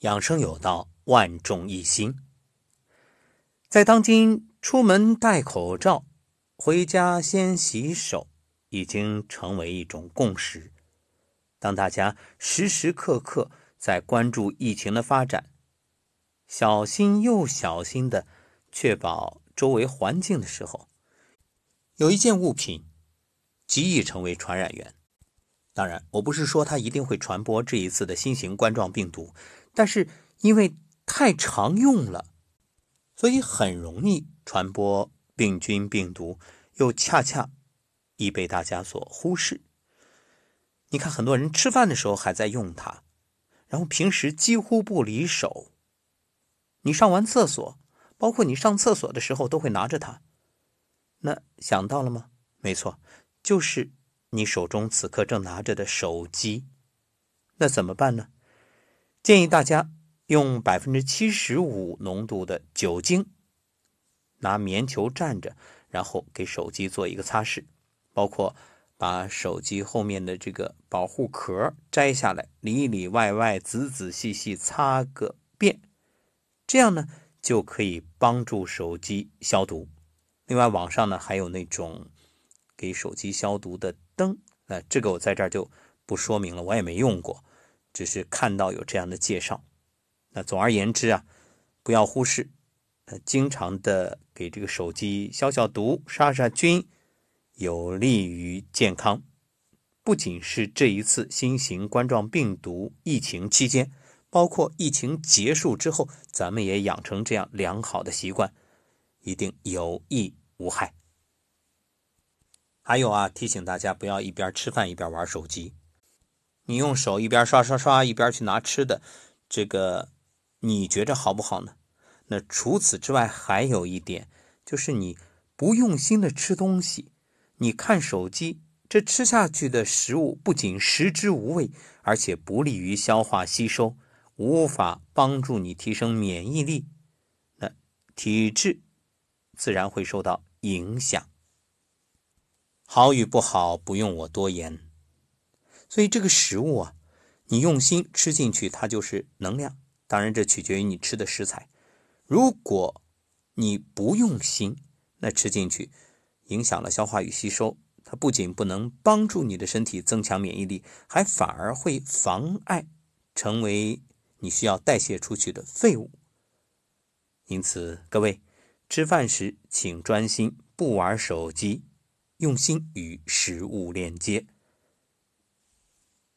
养生有道，万众一心。在当今，出门戴口罩，回家先洗手，已经成为一种共识。当大家时时刻刻在关注疫情的发展，小心又小心的确保周围环境的时候，有一件物品极易成为传染源。当然，我不是说它一定会传播这一次的新型冠状病毒。但是因为太常用了，所以很容易传播病菌病毒，又恰恰易被大家所忽视。你看，很多人吃饭的时候还在用它，然后平时几乎不离手。你上完厕所，包括你上厕所的时候都会拿着它。那想到了吗？没错，就是你手中此刻正拿着的手机。那怎么办呢？建议大家用百分之七十五浓度的酒精，拿棉球蘸着，然后给手机做一个擦拭，包括把手机后面的这个保护壳摘下来，里里外外仔仔细细擦个遍，这样呢就可以帮助手机消毒。另外，网上呢还有那种给手机消毒的灯，那这个我在这儿就不说明了，我也没用过。只是看到有这样的介绍，那总而言之啊，不要忽视，呃，经常的给这个手机消消毒、杀杀菌，有利于健康。不仅是这一次新型冠状病毒疫情期间，包括疫情结束之后，咱们也养成这样良好的习惯，一定有益无害。还有啊，提醒大家不要一边吃饭一边玩手机。你用手一边刷刷刷一边去拿吃的，这个你觉着好不好呢？那除此之外，还有一点就是你不用心的吃东西，你看手机，这吃下去的食物不仅食之无味，而且不利于消化吸收，无法帮助你提升免疫力，那体质自然会受到影响。好与不好，不用我多言。所以这个食物啊，你用心吃进去，它就是能量。当然，这取决于你吃的食材。如果你不用心，那吃进去影响了消化与吸收，它不仅不能帮助你的身体增强免疫力，还反而会妨碍成为你需要代谢出去的废物。因此，各位吃饭时请专心，不玩手机，用心与食物链接。